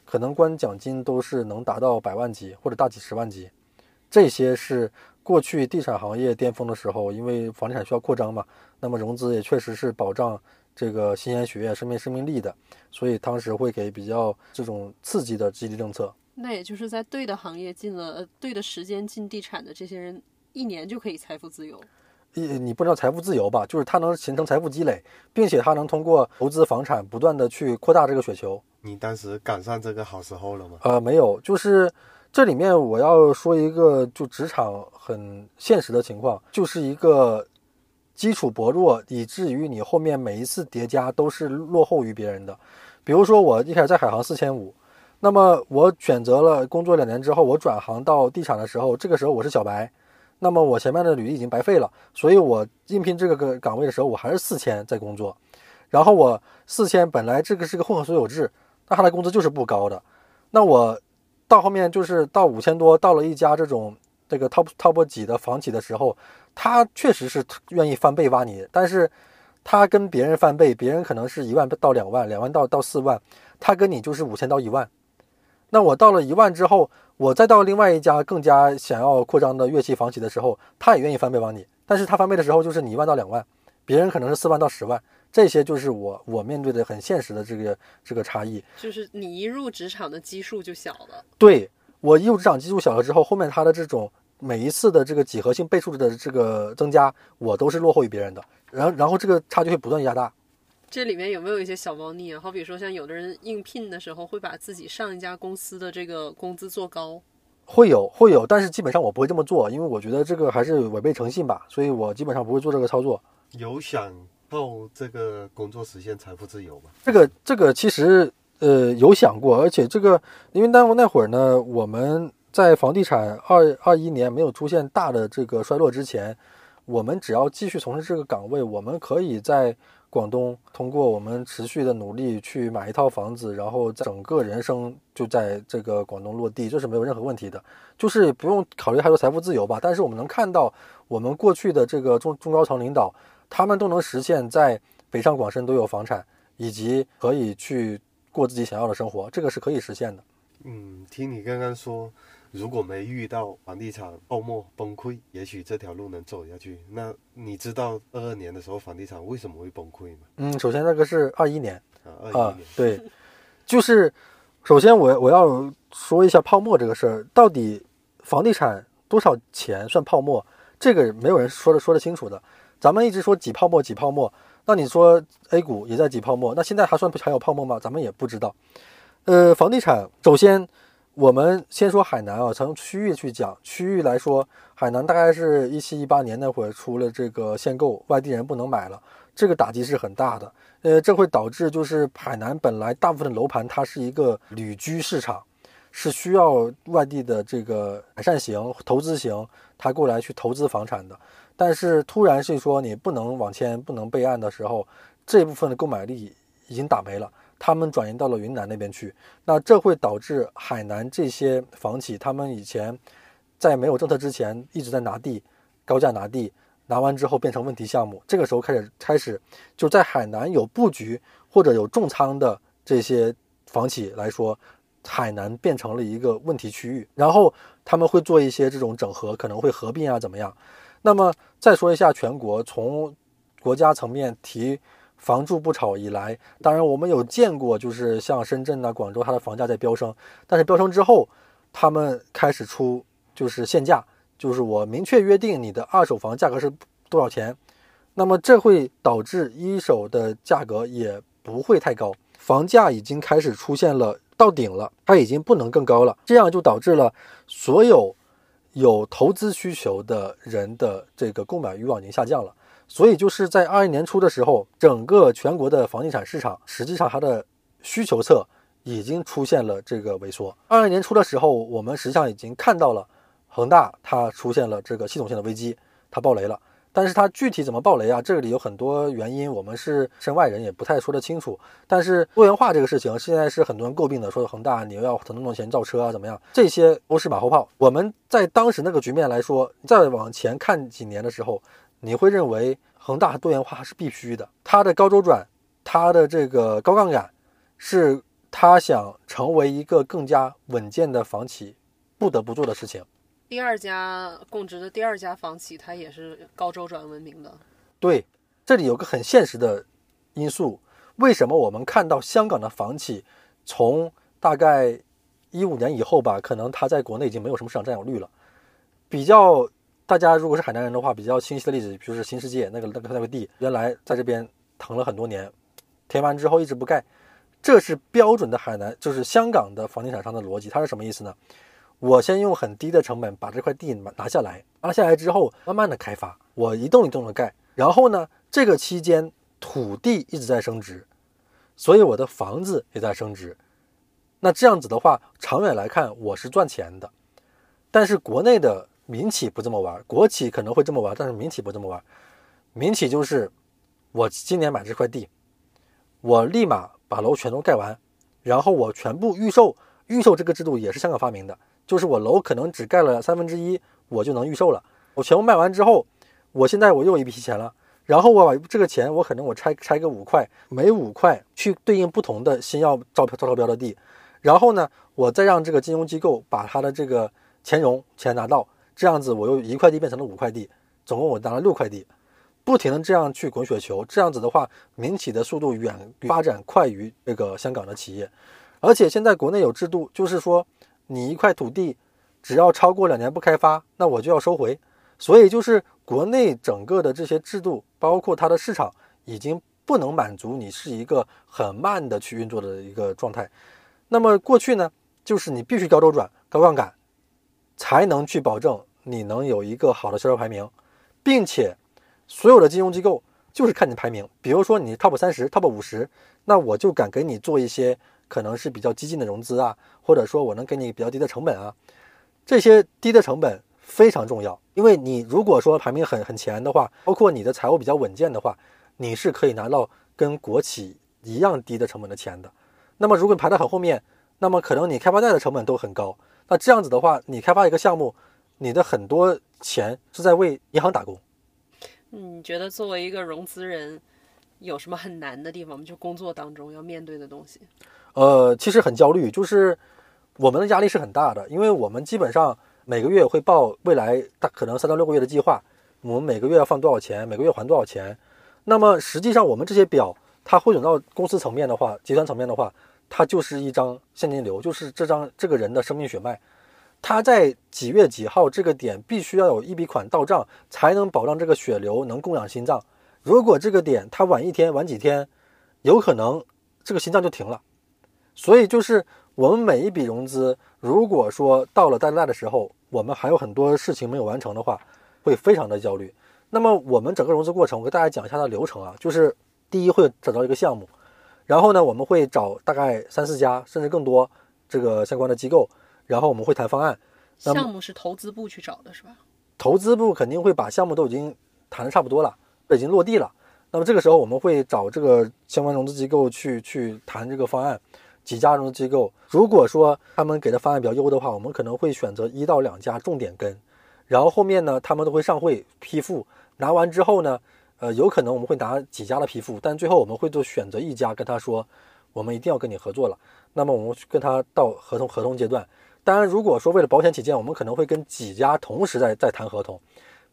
可能关奖金都是能达到百万级或者大几十万级。这些是。过去地产行业巅峰的时候，因为房地产需要扩张嘛，那么融资也确实是保障这个新鲜血液、生命生命力的，所以当时会给比较这种刺激的激励政策。那也就是在对的行业进了对的时间进地产的这些人，一年就可以财富自由。你你不知道财富自由吧？就是他能形成财富积累，并且他能通过投资房产不断的去扩大这个雪球。你当时赶上这个好时候了吗？呃，没有，就是。这里面我要说一个就职场很现实的情况，就是一个基础薄弱，以至于你后面每一次叠加都是落后于别人的。比如说我一开始在海航四千五，那么我选择了工作两年之后，我转行到地产的时候，这个时候我是小白，那么我前面的履历已经白费了，所以我应聘这个岗位的时候，我还是四千在工作，然后我四千本来这个是个混合所有制，那他的工资就是不高的，那我到后面就是到五千多，到了一家这种这个 top top 几的房企的时候，他确实是愿意翻倍挖你，但是。他跟别人翻倍，别人可能是一万到两万，两万到到四万，他跟你就是五千到一万。那我到了一万之后，我再到另外一家更加想要扩张的乐器房企的时候，他也愿意翻倍挖你，但是他翻倍的时候就是你一万到两万，别人可能是四万到十万，这些就是我我面对的很现实的这个这个差异。就是你一入职场的基数就小了。对我一入职场基数小了之后，后面他的这种每一次的这个几何性倍数的这个增加，我都是落后于别人的。然后，然后这个差距会不断加大。这里面有没有一些小猫腻啊？好比说，像有的人应聘的时候会把自己上一家公司的这个工资做高，会有，会有，但是基本上我不会这么做，因为我觉得这个还是违背诚信吧，所以我基本上不会做这个操作。有想靠这个工作实现财富自由吗？这个，这个其实呃有想过，而且这个因为那那会儿呢，我们在房地产二二一年没有出现大的这个衰落之前。我们只要继续从事这个岗位，我们可以在广东通过我们持续的努力去买一套房子，然后整个人生就在这个广东落地，这是没有任何问题的，就是不用考虑太多财富自由吧。但是我们能看到，我们过去的这个中中高层领导，他们都能实现，在北上广深都有房产，以及可以去过自己想要的生活，这个是可以实现的。嗯，听你刚刚说。如果没遇到房地产泡沫崩溃，也许这条路能走下去。那你知道二二年的时候房地产为什么会崩溃吗？嗯，首先那个是二一年啊，二一年对，就是首先我我要说一下泡沫这个事儿，到底房地产多少钱算泡沫？这个没有人说的说得清楚的。咱们一直说挤泡沫挤泡沫，那你说 A 股也在挤泡沫，那现在还算还有泡沫吗？咱们也不知道。呃，房地产首先。我们先说海南啊，从区域去讲，区域来说，海南大概是一七一八年那会儿出了这个限购，外地人不能买了，这个打击是很大的。呃，这会导致就是海南本来大部分的楼盘它是一个旅居市场，是需要外地的这个改善型、投资型，他过来去投资房产的。但是突然是说你不能网签、不能备案的时候，这部分的购买力已经打没了。他们转移到了云南那边去，那这会导致海南这些房企，他们以前在没有政策之前一直在拿地，高价拿地，拿完之后变成问题项目。这个时候开始开始就在海南有布局或者有重仓的这些房企来说，海南变成了一个问题区域。然后他们会做一些这种整合，可能会合并啊怎么样？那么再说一下全国，从国家层面提。房住不炒以来，当然我们有见过，就是像深圳呐、广州，它的房价在飙升。但是飙升之后，他们开始出就是限价，就是我明确约定你的二手房价格是多少钱。那么这会导致一手的价格也不会太高，房价已经开始出现了到顶了，它已经不能更高了。这样就导致了所有有投资需求的人的这个购买欲望已经下降了。所以就是在二一年初的时候，整个全国的房地产市场实际上它的需求侧已经出现了这个萎缩。二二年初的时候，我们实际上已经看到了恒大它出现了这个系统性的危机，它爆雷了。但是它具体怎么爆雷啊？这里有很多原因，我们是身外人也不太说得清楚。但是多元化这个事情现在是很多人诟病的，说恒大你又要腾那么多钱造车啊怎么样？这些都是马后炮。我们在当时那个局面来说，再往前看几年的时候。你会认为恒大多元化是必须的，它的高周转，它的这个高杠杆，是他想成为一个更加稳健的房企不得不做的事情。第二家供职的第二家房企，它也是高周转闻名的。对，这里有个很现实的因素，为什么我们看到香港的房企从大概一五年以后吧，可能它在国内已经没有什么市场占有率了，比较。大家如果是海南人的话，比较清晰的例子，比如是新世界那个那个那个地，原来在这边腾了很多年，填完之后一直不盖，这是标准的海南，就是香港的房地产商的逻辑。它是什么意思呢？我先用很低的成本把这块地拿下来，拿下来之后慢慢的开发，我一栋一栋的盖，然后呢，这个期间土地一直在升值，所以我的房子也在升值。那这样子的话，长远来看我是赚钱的。但是国内的民企不这么玩，国企可能会这么玩，但是民企不这么玩。民企就是我今年买这块地，我立马把楼全都盖完，然后我全部预售。预售这个制度也是香港发明的，就是我楼可能只盖了三分之一，我就能预售了。我全部卖完之后，我现在我又有一批钱了，然后我把这个钱，我可能我拆拆个五块，每五块去对应不同的新要招招标的地，然后呢，我再让这个金融机构把他的这个钱融钱拿到，这样子我又一块地变成了五块地，总共我拿了六块地，不停的这样去滚雪球，这样子的话，民企的速度远发展快于这个香港的企业。而且现在国内有制度，就是说你一块土地只要超过两年不开发，那我就要收回。所以就是国内整个的这些制度，包括它的市场，已经不能满足你是一个很慢的去运作的一个状态。那么过去呢，就是你必须高周转、高杠杆，才能去保证你能有一个好的销售排名，并且所有的金融机构就是看你排名，比如说你 top 三十、top 五十，那我就敢给你做一些。可能是比较激进的融资啊，或者说我能给你比较低的成本啊，这些低的成本非常重要，因为你如果说排名很很前的话，包括你的财务比较稳健的话，你是可以拿到跟国企一样低的成本的钱的。那么如果你排在很后面，那么可能你开发贷的成本都很高，那这样子的话，你开发一个项目，你的很多钱是在为银行打工。你觉得作为一个融资人，有什么很难的地方吗？就工作当中要面对的东西？呃，其实很焦虑，就是我们的压力是很大的，因为我们基本上每个月会报未来大可能三到六个月的计划，我们每个月要放多少钱，每个月还多少钱。那么实际上我们这些表，它汇总到公司层面的话，集团层面的话，它就是一张现金流，就是这张这个人的生命血脉，他在几月几号这个点必须要有一笔款到账，才能保障这个血流能供养心脏。如果这个点他晚一天晚几天，有可能这个心脏就停了。所以就是我们每一笔融资，如果说到了贷贷的时候，我们还有很多事情没有完成的话，会非常的焦虑。那么我们整个融资过程，我给大家讲一下它的流程啊，就是第一会找到一个项目，然后呢，我们会找大概三四家甚至更多这个相关的机构，然后我们会谈方案。项目是投资部去找的是吧？投资部肯定会把项目都已经谈的差不多了，已经落地了。那么这个时候我们会找这个相关融资机构去去谈这个方案。几家融资机构，如果说他们给的方案比较优的话，我们可能会选择一到两家重点跟，然后后面呢，他们都会上会批复，拿完之后呢，呃，有可能我们会拿几家的批复，但最后我们会做选择一家跟他说，我们一定要跟你合作了。那么我们跟他到合同合同阶段，当然如果说为了保险起见，我们可能会跟几家同时在在谈合同，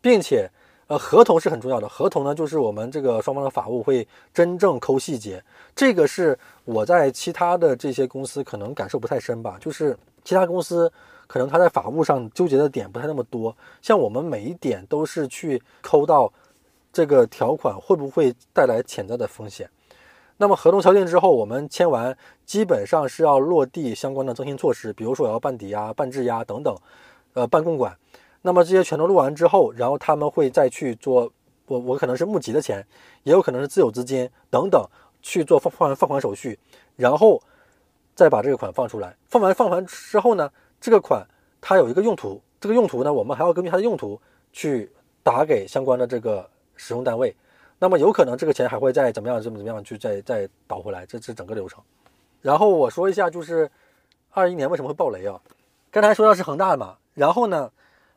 并且。呃，合同是很重要的。合同呢，就是我们这个双方的法务会真正抠细节。这个是我在其他的这些公司可能感受不太深吧。就是其他公司可能他在法务上纠结的点不太那么多，像我们每一点都是去抠到这个条款会不会带来潜在的风险。那么合同敲定之后，我们签完，基本上是要落地相关的征信措施，比如说我要办抵押、办质押等等，呃，办共管。那么这些全都录完之后，然后他们会再去做，我我可能是募集的钱，也有可能是自有资金等等去做放放放款手续，然后再把这个款放出来。放完放完之后呢，这个款它有一个用途，这个用途呢，我们还要根据它的用途去打给相关的这个使用单位。那么有可能这个钱还会再怎么样怎么怎么样去再再倒回来，这是整个流程。然后我说一下，就是二一年为什么会爆雷啊？刚才说到是恒大的嘛，然后呢？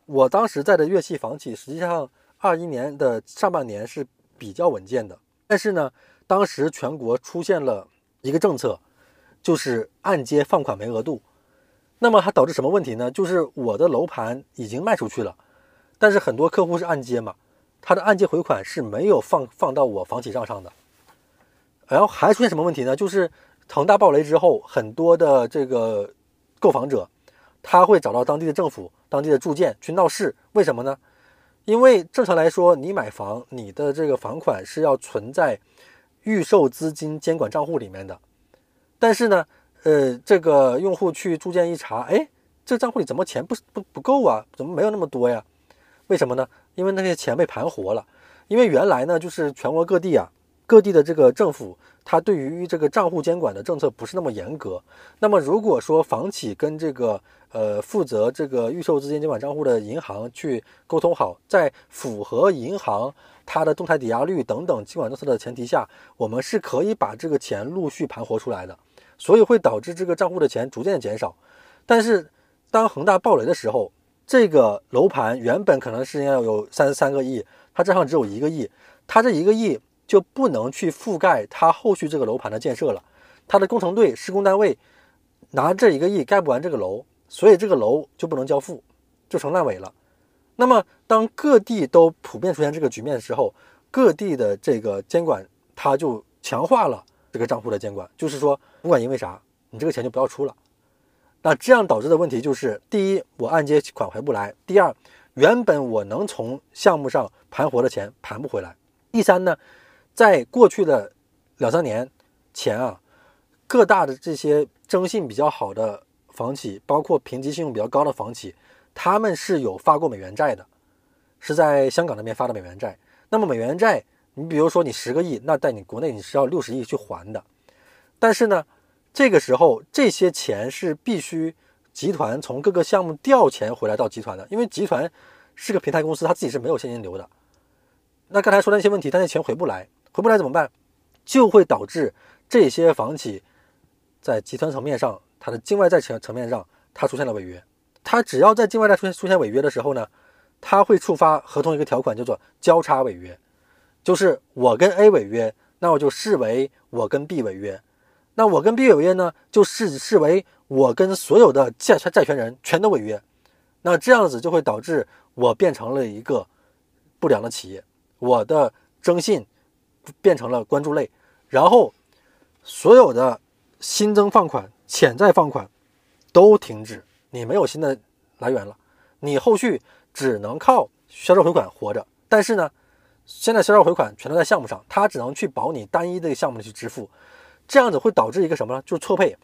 我当时在的乐器房企，实际上二一年的上半年是比较稳健的。但是呢，当时全国出现了一个政策，就是按揭放款没额度。那么它导致什么问题呢？就是我的楼盘已经卖出去了，但是很多客户是按揭嘛，他的按揭回款是没有放放到我房企账上的。然后还出现什么问题呢？就是恒大暴雷之后，很多的这个购房者。他会找到当地的政府、当地的住建去闹事，为什么呢？因为正常来说，你买房，你的这个房款是要存在预售资金监管账户里面的。但是呢，呃，这个用户去住建一查，哎，这账户里怎么钱不不不够啊？怎么没有那么多呀？为什么呢？因为那些钱被盘活了。因为原来呢，就是全国各地啊，各地的这个政府，它对于这个账户监管的政策不是那么严格。那么如果说房企跟这个呃负责这个预售资金监管账户的银行去沟通好，在符合银行它的动态抵押率等等监管政策的前提下，我们是可以把这个钱陆续盘活出来的。所以会导致这个账户的钱逐渐减少。但是当恒大暴雷的时候，这个楼盘原本可能是要有三十三个亿。它账上只有一个亿，它这一个亿就不能去覆盖它后续这个楼盘的建设了。它的工程队、施工单位拿这一个亿盖不完这个楼，所以这个楼就不能交付，就成烂尾了。那么，当各地都普遍出现这个局面的时候，各地的这个监管它就强化了这个账户的监管，就是说，不管因为啥，你这个钱就不要出了。那这样导致的问题就是：第一，我按揭款回不来；第二，原本我能从项目上盘活的钱盘不回来。第三呢，在过去的两三年前啊，各大的这些征信比较好的房企，包括评级信用比较高的房企，他们是有发过美元债的，是在香港那边发的美元债。那么美元债，你比如说你十个亿，那在你国内你是要六十亿去还的。但是呢，这个时候这些钱是必须。集团从各个项目调钱回来到集团的，因为集团是个平台公司，他自己是没有现金流的。那刚才说的那些问题，他那钱回不来，回不来怎么办？就会导致这些房企在集团层面上，它的境外债层层面上，它出现了违约。它只要在境外债出现出现违约的时候呢，它会触发合同一个条款，叫做交叉违约，就是我跟 A 违约，那我就视为我跟 B 违约。那我跟 B 违约呢，就视视为。我跟所有的债债权人全都违约，那这样子就会导致我变成了一个不良的企业，我的征信变成了关注类，然后所有的新增放款、潜在放款都停止，你没有新的来源了，你后续只能靠销售回款活着。但是呢，现在销售回款全都在项目上，它只能去保你单一的项目去支付，这样子会导致一个什么呢？就是错配。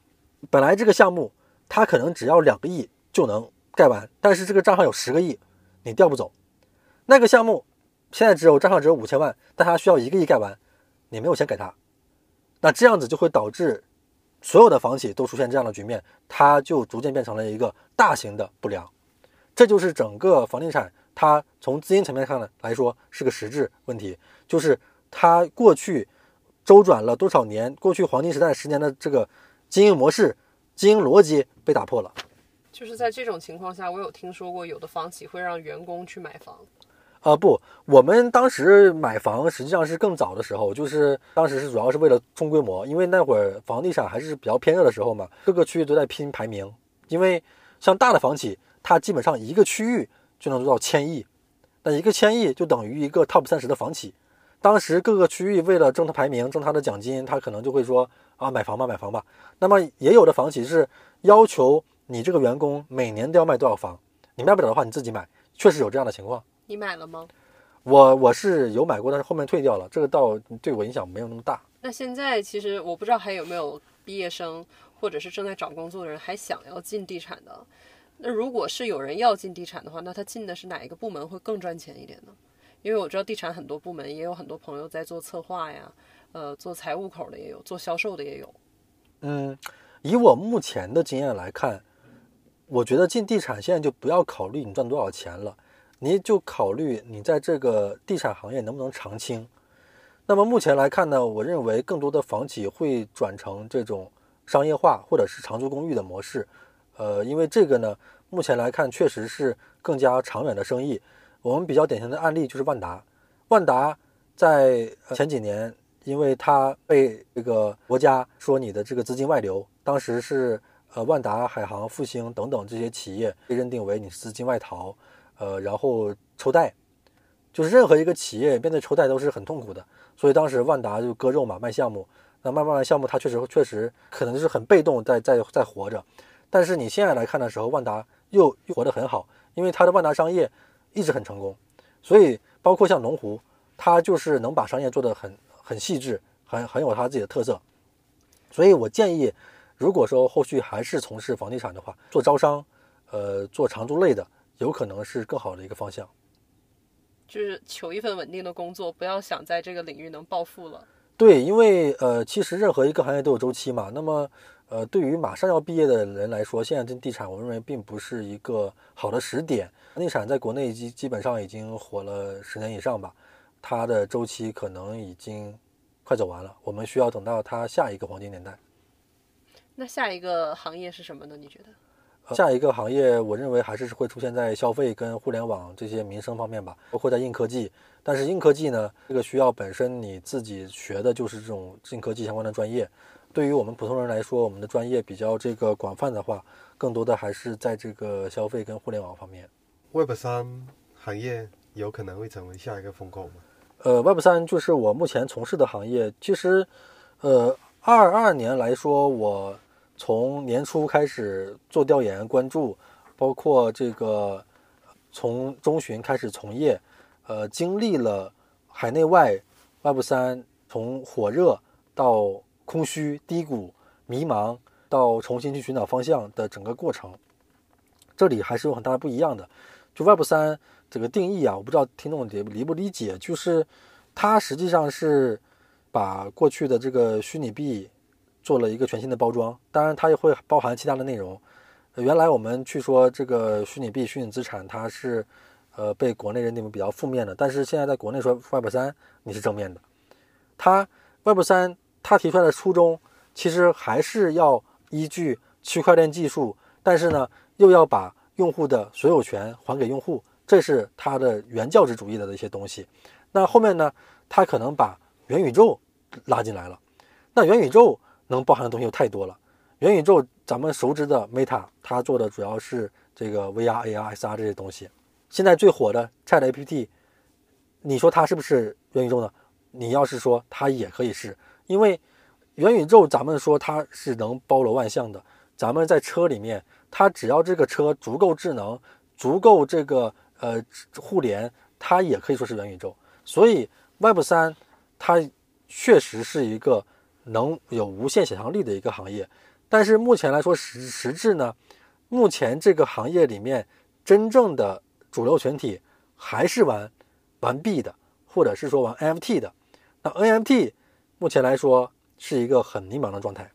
本来这个项目，它可能只要两个亿就能盖完，但是这个账上有十个亿，你调不走。那个项目现在只有账上只有五千万，但他需要一个亿盖完，你没有钱给他。那这样子就会导致所有的房企都出现这样的局面，它就逐渐变成了一个大型的不良。这就是整个房地产，它从资金层面上来说是个实质问题，就是它过去周转了多少年，过去黄金时代十年的这个。经营模式、经营逻辑被打破了。就是在这种情况下，我有听说过有的房企会让员工去买房。啊，不，我们当时买房实际上是更早的时候，就是当时是主要是为了冲规模，因为那会儿房地产还是比较偏热的时候嘛，各个区域都在拼排名。因为像大的房企，它基本上一个区域就能做到千亿，那一个千亿就等于一个 top 三十的房企。当时各个区域为了争它排名、争它的奖金，他可能就会说。啊，买房吧，买房吧。那么也有的房企是要求你这个员工每年都要卖多少房，你卖不了的话，你自己买。确实有这样的情况。你买了吗？我我是有买过，但是后面退掉了。这个倒对我影响没有那么大。那现在其实我不知道还有没有毕业生或者是正在找工作的人还想要进地产的。那如果是有人要进地产的话，那他进的是哪一个部门会更赚钱一点呢？因为我知道地产很多部门也有很多朋友在做策划呀。呃，做财务口的也有，做销售的也有。嗯，以我目前的经验来看，我觉得进地产现在就不要考虑你赚多少钱了，你就考虑你在这个地产行业能不能长青。那么目前来看呢，我认为更多的房企会转成这种商业化或者是长租公寓的模式。呃，因为这个呢，目前来看确实是更加长远的生意。我们比较典型的案例就是万达，万达在前几年。因为它被这个国家说你的这个资金外流，当时是呃万达、海航、复兴等等这些企业被认定为你资金外逃，呃，然后抽贷，就是任何一个企业面对抽贷都是很痛苦的，所以当时万达就割肉嘛，卖项目，那卖卖完项目，它确实确实可能就是很被动在在在活着，但是你现在来看的时候，万达又又活得很好，因为它的万达商业一直很成功，所以包括像龙湖，它就是能把商业做得很。很细致，很很有他自己的特色，所以我建议，如果说后续还是从事房地产的话，做招商，呃，做长租类的，有可能是更好的一个方向。就是求一份稳定的工作，不要想在这个领域能暴富了。对，因为呃，其实任何一个行业都有周期嘛。那么，呃，对于马上要毕业的人来说，现在这地产，我认为并不是一个好的时点。地产在国内基基本上已经火了十年以上吧，它的周期可能已经快走完了。我们需要等到它下一个黄金年代。那下一个行业是什么呢？你觉得？下一个行业，我认为还是会出现在消费跟互联网这些民生方面吧，包括在硬科技。但是硬科技呢，这个需要本身你自己学的就是这种硬科技相关的专业。对于我们普通人来说，我们的专业比较这个广泛的话，更多的还是在这个消费跟互联网方面。Web 三行业有可能会成为下一个风口吗？呃，Web 三就是我目前从事的行业。其实，呃，二二年来说，我。从年初开始做调研关注，包括这个从中旬开始从业，呃，经历了海内外 Web 三从火热到空虚低谷迷茫到重新去寻找方向的整个过程，这里还是有很大不一样的。就 Web 三这个定义啊，我不知道听众理理不理解，就是它实际上是把过去的这个虚拟币。做了一个全新的包装，当然它也会包含其他的内容。原来我们去说这个虚拟币、虚拟资产，它是呃被国内认定为比较负面的，但是现在在国内说 Web 三你是正面的。它 Web 三它提出来的初衷其实还是要依据区块链技术，但是呢又要把用户的所有权还给用户，这是它的原教旨主义的一些东西。那后面呢，它可能把元宇宙拉进来了。那元宇宙。能包含的东西又太多了。元宇宙，咱们熟知的 Meta，它做的主要是这个 VR、AR、SR 这些东西。现在最火的 ChatGPT，你说它是不是元宇宙呢？你要是说它也可以是，因为元宇宙咱们说它是能包罗万象的。咱们在车里面，它只要这个车足够智能、足够这个呃互联，它也可以说是元宇宙。所以 Web 三它确实是一个。能有无限想象力的一个行业，但是目前来说实实质呢，目前这个行业里面真正的主流群体还是玩玩币的，或者是说玩 NFT 的。那 NFT 目前来说是一个很迷茫的状态。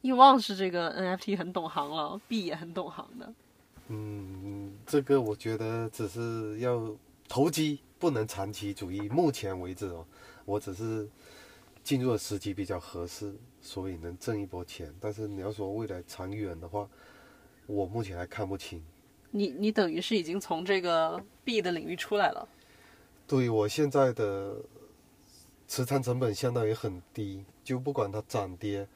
易望是这个 NFT 很懂行了，币也很懂行的。嗯，这个我觉得只是要投机，不能长期主义。目前为止哦，我只是。进入的时机比较合适，所以能挣一波钱。但是你要说未来长远的话，我目前还看不清。你你等于是已经从这个币的领域出来了。对我现在的持仓成本相当于很低，就不管它涨跌，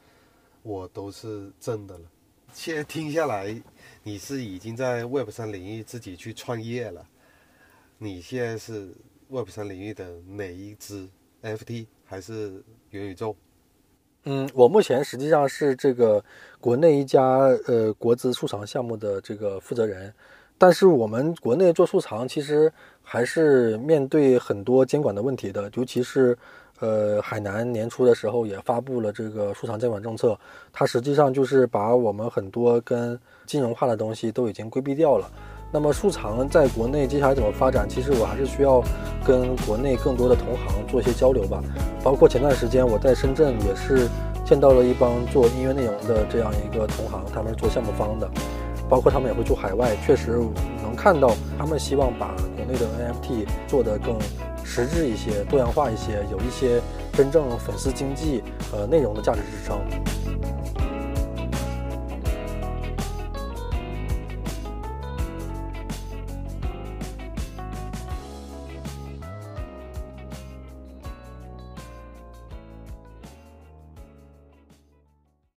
我都是挣的了。现在听下来，你是已经在 Web 三领域自己去创业了。你现在是 Web 三领域的哪一支 FT 还是？元宇宙，嗯，我目前实际上是这个国内一家呃国资数藏项目的这个负责人，但是我们国内做数藏其实还是面对很多监管的问题的，尤其是呃海南年初的时候也发布了这个数藏监管政策，它实际上就是把我们很多跟金融化的东西都已经规避掉了。那么数藏在国内接下来怎么发展？其实我还是需要跟国内更多的同行做一些交流吧。包括前段时间我在深圳也是见到了一帮做音乐内容的这样一个同行，他们是做项目方的，包括他们也会做海外。确实能看到他们希望把国内的 NFT 做得更实质一些、多样化一些，有一些真正粉丝经济呃内容的价值支撑。